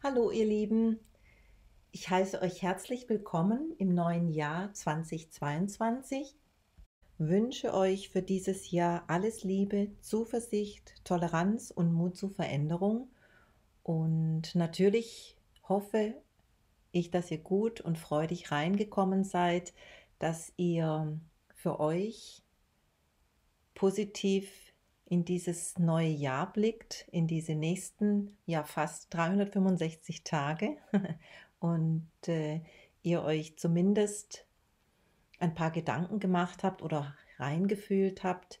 Hallo ihr Lieben, ich heiße euch herzlich willkommen im neuen Jahr 2022, wünsche euch für dieses Jahr alles Liebe, Zuversicht, Toleranz und Mut zur Veränderung. Und natürlich hoffe ich, dass ihr gut und freudig reingekommen seid, dass ihr für euch positiv in dieses neue Jahr blickt, in diese nächsten, ja fast 365 Tage und äh, ihr euch zumindest ein paar Gedanken gemacht habt oder reingefühlt habt,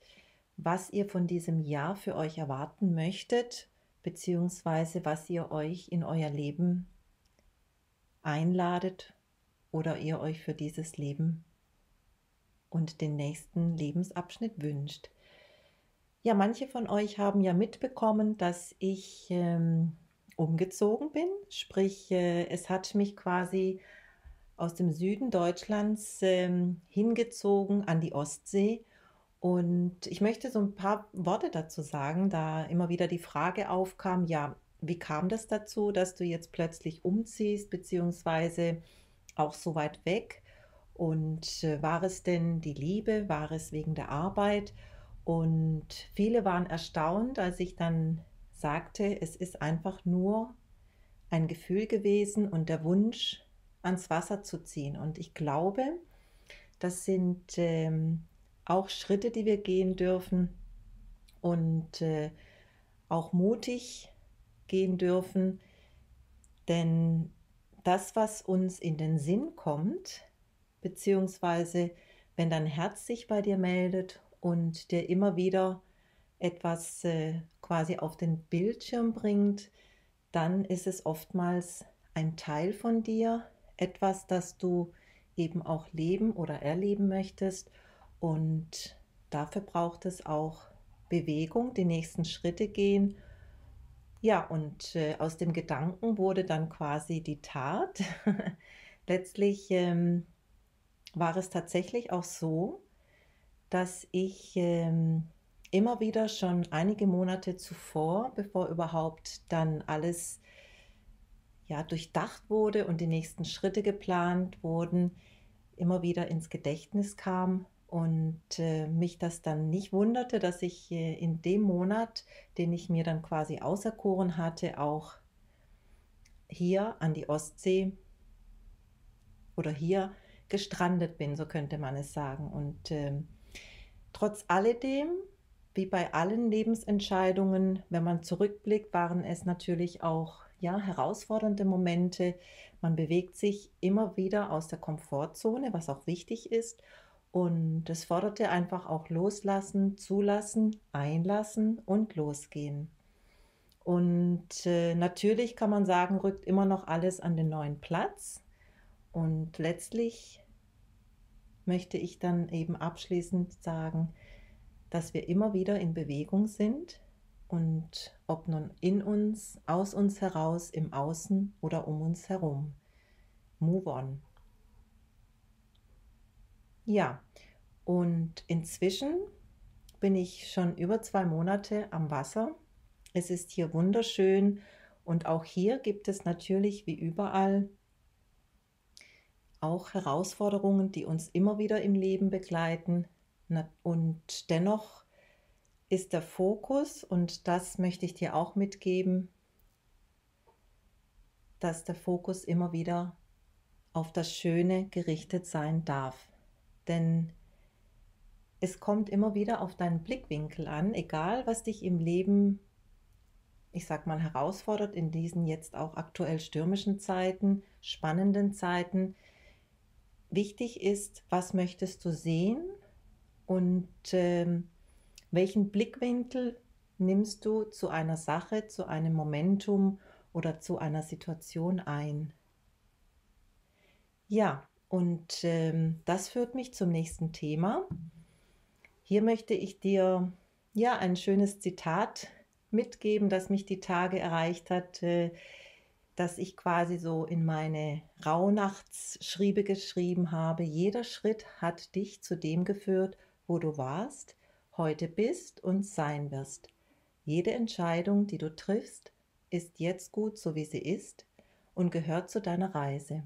was ihr von diesem Jahr für euch erwarten möchtet, beziehungsweise was ihr euch in euer Leben einladet oder ihr euch für dieses Leben und den nächsten Lebensabschnitt wünscht. Ja, manche von euch haben ja mitbekommen, dass ich ähm, umgezogen bin. Sprich, äh, es hat mich quasi aus dem Süden Deutschlands ähm, hingezogen an die Ostsee. Und ich möchte so ein paar Worte dazu sagen, da immer wieder die Frage aufkam, ja, wie kam das dazu, dass du jetzt plötzlich umziehst, beziehungsweise auch so weit weg? Und äh, war es denn die Liebe? War es wegen der Arbeit? Und viele waren erstaunt, als ich dann sagte, es ist einfach nur ein Gefühl gewesen und der Wunsch, ans Wasser zu ziehen. Und ich glaube, das sind ähm, auch Schritte, die wir gehen dürfen und äh, auch mutig gehen dürfen. Denn das, was uns in den Sinn kommt, beziehungsweise wenn dein Herz sich bei dir meldet und dir immer wieder etwas äh, quasi auf den Bildschirm bringt, dann ist es oftmals ein Teil von dir, etwas, das du eben auch leben oder erleben möchtest. Und dafür braucht es auch Bewegung, die nächsten Schritte gehen. Ja, und äh, aus dem Gedanken wurde dann quasi die Tat. Letztlich ähm, war es tatsächlich auch so, dass ich ähm, immer wieder schon einige Monate zuvor, bevor überhaupt dann alles ja, durchdacht wurde und die nächsten Schritte geplant wurden, immer wieder ins Gedächtnis kam und äh, mich das dann nicht wunderte, dass ich äh, in dem Monat, den ich mir dann quasi auserkoren hatte, auch hier an die Ostsee oder hier gestrandet bin, so könnte man es sagen. Und ähm, Trotz alledem, wie bei allen Lebensentscheidungen, wenn man zurückblickt, waren es natürlich auch ja, herausfordernde Momente. Man bewegt sich immer wieder aus der Komfortzone, was auch wichtig ist. Und es forderte einfach auch loslassen, zulassen, einlassen und losgehen. Und äh, natürlich kann man sagen, rückt immer noch alles an den neuen Platz. Und letztlich möchte ich dann eben abschließend sagen, dass wir immer wieder in Bewegung sind und ob nun in uns, aus uns heraus, im Außen oder um uns herum. Move on. Ja, und inzwischen bin ich schon über zwei Monate am Wasser. Es ist hier wunderschön und auch hier gibt es natürlich wie überall auch Herausforderungen, die uns immer wieder im Leben begleiten. Und dennoch ist der Fokus, und das möchte ich dir auch mitgeben, dass der Fokus immer wieder auf das Schöne gerichtet sein darf. Denn es kommt immer wieder auf deinen Blickwinkel an, egal was dich im Leben, ich sag mal, herausfordert in diesen jetzt auch aktuell stürmischen Zeiten, spannenden Zeiten, wichtig ist, was möchtest du sehen und ähm, welchen Blickwinkel nimmst du zu einer Sache, zu einem Momentum oder zu einer Situation ein. Ja, und ähm, das führt mich zum nächsten Thema. Hier möchte ich dir ja ein schönes Zitat mitgeben, das mich die Tage erreicht hat. Äh, dass ich quasi so in meine Rauhnachtsschriebe geschrieben habe, jeder Schritt hat dich zu dem geführt, wo du warst, heute bist und sein wirst. Jede Entscheidung, die du triffst, ist jetzt gut, so wie sie ist, und gehört zu deiner Reise.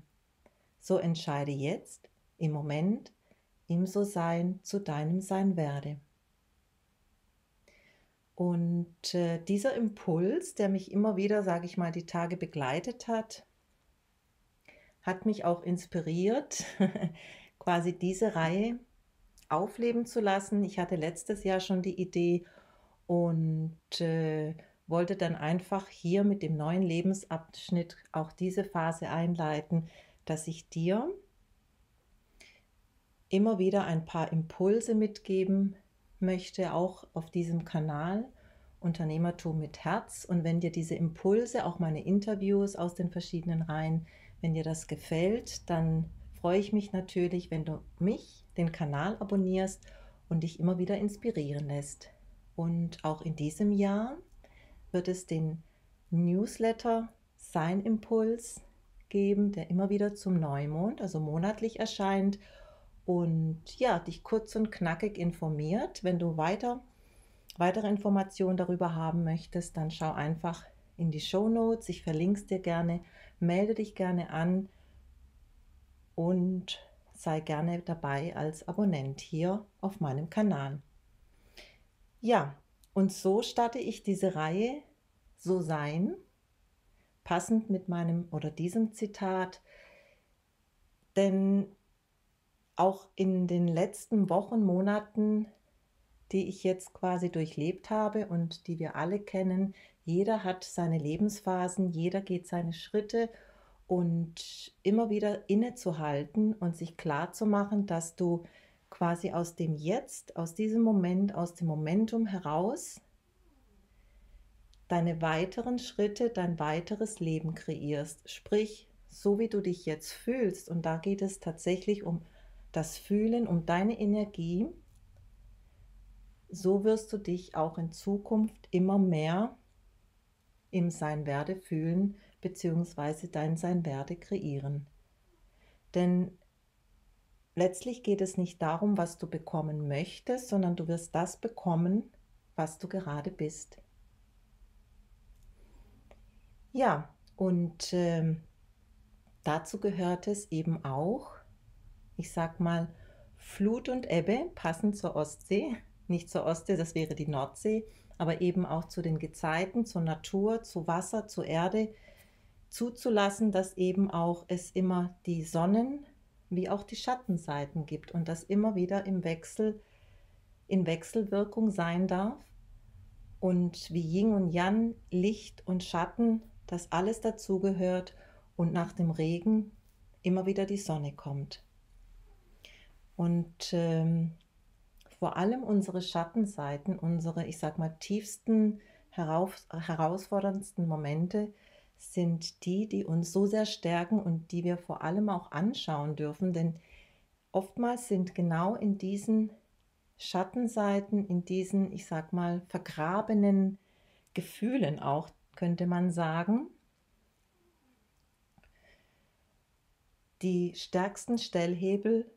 So entscheide jetzt, im Moment, im So-Sein zu deinem Sein werde. Und äh, dieser Impuls, der mich immer wieder, sage ich mal, die Tage begleitet hat, hat mich auch inspiriert, quasi diese Reihe aufleben zu lassen. Ich hatte letztes Jahr schon die Idee und äh, wollte dann einfach hier mit dem neuen Lebensabschnitt auch diese Phase einleiten, dass ich dir immer wieder ein paar Impulse mitgeben möchte, auch auf diesem Kanal Unternehmertum mit Herz. Und wenn dir diese Impulse, auch meine Interviews aus den verschiedenen Reihen, wenn dir das gefällt, dann freue ich mich natürlich, wenn du mich, den Kanal abonnierst und dich immer wieder inspirieren lässt. Und auch in diesem Jahr wird es den Newsletter Sein Impuls geben, der immer wieder zum Neumond, also monatlich erscheint und ja, dich kurz und knackig informiert. Wenn du weiter, weitere Informationen darüber haben möchtest, dann schau einfach in die Show Notes. Ich verlinke es dir gerne, melde dich gerne an und sei gerne dabei als Abonnent hier auf meinem Kanal. Ja, und so starte ich diese Reihe So sein, passend mit meinem oder diesem Zitat, denn auch in den letzten Wochen, Monaten, die ich jetzt quasi durchlebt habe und die wir alle kennen, jeder hat seine Lebensphasen, jeder geht seine Schritte und immer wieder innezuhalten und sich klar zu machen, dass du quasi aus dem Jetzt, aus diesem Moment, aus dem Momentum heraus deine weiteren Schritte, dein weiteres Leben kreierst. Sprich, so wie du dich jetzt fühlst, und da geht es tatsächlich um das Fühlen, um deine Energie, so wirst du dich auch in Zukunft immer mehr im Sein werde fühlen, beziehungsweise dein Sein werde kreieren. Denn letztlich geht es nicht darum, was du bekommen möchtest, sondern du wirst das bekommen, was du gerade bist. Ja, und äh, dazu gehört es eben auch, ich sag mal, Flut und Ebbe passen zur Ostsee, nicht zur Ostsee, das wäre die Nordsee, aber eben auch zu den Gezeiten, zur Natur, zu Wasser, zur Erde, zuzulassen, dass eben auch es immer die Sonnen wie auch die Schattenseiten gibt und das immer wieder im Wechsel, in Wechselwirkung sein darf und wie Yin und Yang, Licht und Schatten, das alles dazugehört und nach dem Regen immer wieder die Sonne kommt. Und ähm, vor allem unsere Schattenseiten, unsere, ich sag mal, tiefsten, heraus, herausforderndsten Momente sind die, die uns so sehr stärken und die wir vor allem auch anschauen dürfen, denn oftmals sind genau in diesen Schattenseiten, in diesen, ich sag mal, vergrabenen Gefühlen auch, könnte man sagen, die stärksten Stellhebel,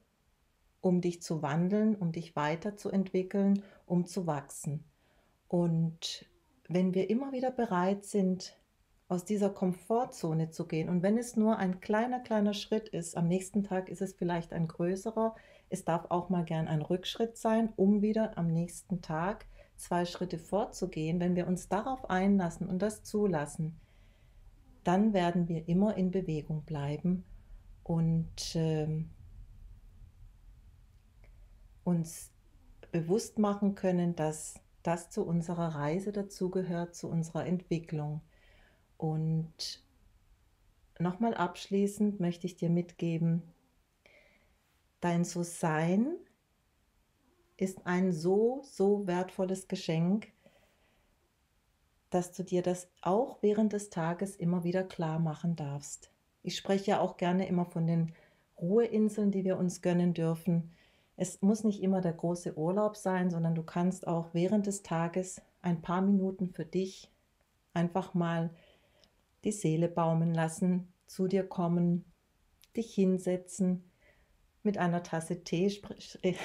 um dich zu wandeln, um dich weiterzuentwickeln, um zu wachsen. Und wenn wir immer wieder bereit sind, aus dieser Komfortzone zu gehen. Und wenn es nur ein kleiner, kleiner Schritt ist, am nächsten Tag ist es vielleicht ein größerer. Es darf auch mal gern ein Rückschritt sein, um wieder am nächsten Tag zwei Schritte vorzugehen. Wenn wir uns darauf einlassen und das zulassen, dann werden wir immer in Bewegung bleiben und äh, uns bewusst machen können, dass das zu unserer Reise dazugehört, zu unserer Entwicklung. Und nochmal abschließend möchte ich dir mitgeben, dein So-Sein ist ein so, so wertvolles Geschenk, dass du dir das auch während des Tages immer wieder klar machen darfst. Ich spreche ja auch gerne immer von den Ruheinseln, die wir uns gönnen dürfen. Es muss nicht immer der große Urlaub sein, sondern du kannst auch während des Tages ein paar Minuten für dich einfach mal die Seele baumen lassen, zu dir kommen, dich hinsetzen mit einer Tasse Tee.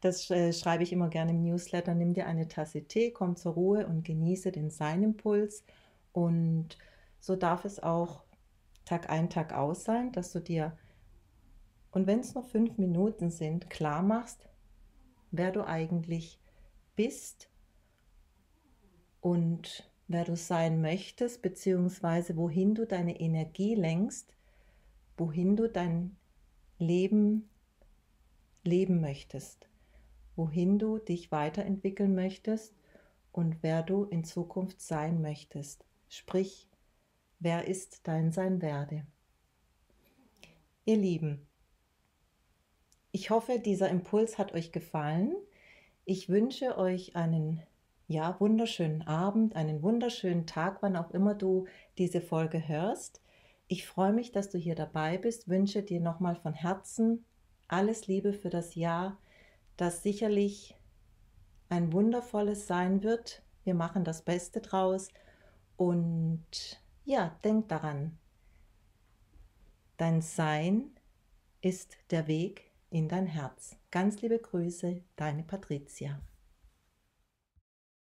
Das äh, schreibe ich immer gerne im Newsletter. Nimm dir eine Tasse Tee, komm zur Ruhe und genieße den Seinimpuls. Und so darf es auch Tag ein, Tag aus sein, dass du dir, und wenn es nur fünf Minuten sind, klar machst, wer du eigentlich bist und wer du sein möchtest, beziehungsweise wohin du deine Energie lenkst, wohin du dein Leben leben möchtest, wohin du dich weiterentwickeln möchtest und wer du in Zukunft sein möchtest. Sprich, wer ist dein Sein werde. Ihr Lieben, ich hoffe, dieser Impuls hat euch gefallen. Ich wünsche euch einen ja, wunderschönen Abend, einen wunderschönen Tag, wann auch immer du diese Folge hörst. Ich freue mich, dass du hier dabei bist, wünsche dir nochmal von Herzen alles Liebe für das Jahr, das sicherlich ein wundervolles sein wird. Wir machen das Beste draus und ja, denk daran, dein Sein ist der Weg in dein Herz. Ganz liebe Grüße, deine Patricia.